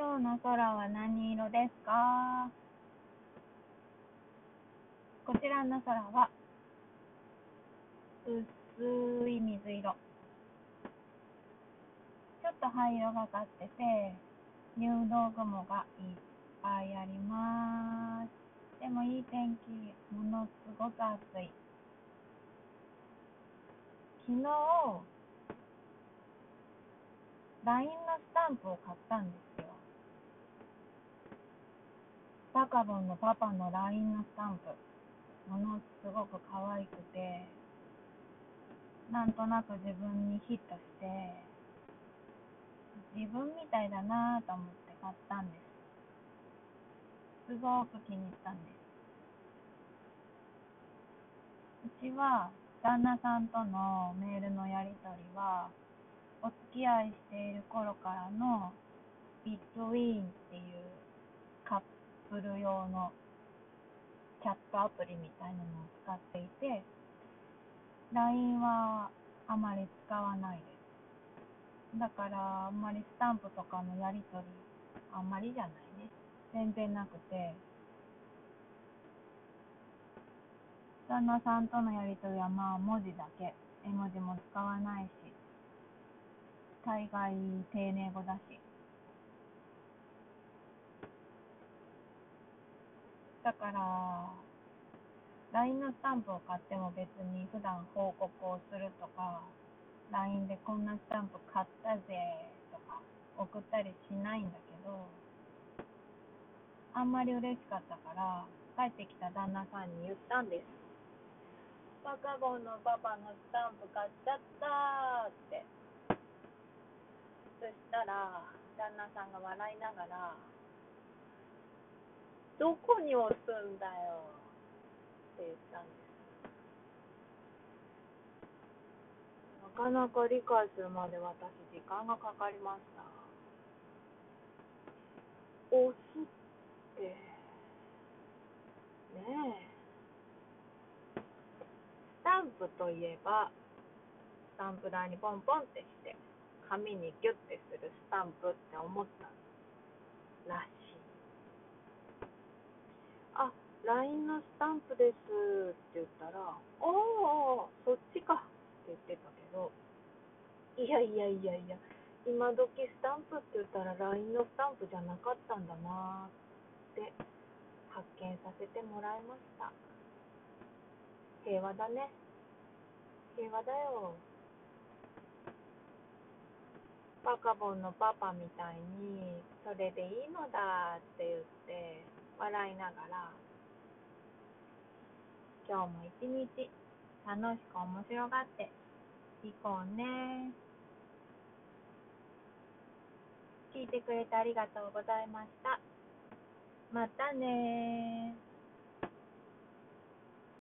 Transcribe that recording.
今日の空は何色ですか？こちらの空は薄い水色。ちょっと灰色がかってて、入道雲がいっぱいあります。でもいい天気、ものすごく暑い。昨日、LINE のスタンプを買ったんですよ。バカボンのパパの LINE のスタンプ。ものすごく可愛くて、なんとなく自分にヒットして、自分みたいだなぁと思って買ったんです。すごく気に入ったんです。うちは旦那さんとのメールのやり取りは、お付き合いしている頃からのビットウィーンっていうカップル用のチャットアプリみたいなのを使っていて、LINE はあまり使わないです。だから、あんまりスタンプとかのやりとり、あんまりじゃないね。全然なくて、旦那さんとのやりとりはまあ文字だけ。絵文字も使わないし、大概丁寧語だし。だから、LINE のスタンプを買っても別に普段報告をするとか、LINE でこんなスタンプ買ったぜとか送ったりしないんだけど、あんまり嬉しかったから、帰ってきた旦那さんに言ったんです。バカボンのパパのスタンプ買っちゃったって。そしたら、旦那さんが笑いながら、どこに押すんだよ？って言ったんです。なかなか理解するまで私時間がかかりました。押すって。ねえ。スタンプといえばスタンプ台にポンポンってして紙にギュッてするスタンプって思ったらしい LINE のスタンプですって言ったら、ああ、そっちかって言ってたけど、いやいやいやいや、今時スタンプって言ったら LINE のスタンプじゃなかったんだなって発見させてもらいました。平和だね。平和だよ。バカボンのパパみたいに、それでいいのだって言って笑いながら今日も一日楽しく面白がっていこうね。聞いてくれてありがとうございました。またね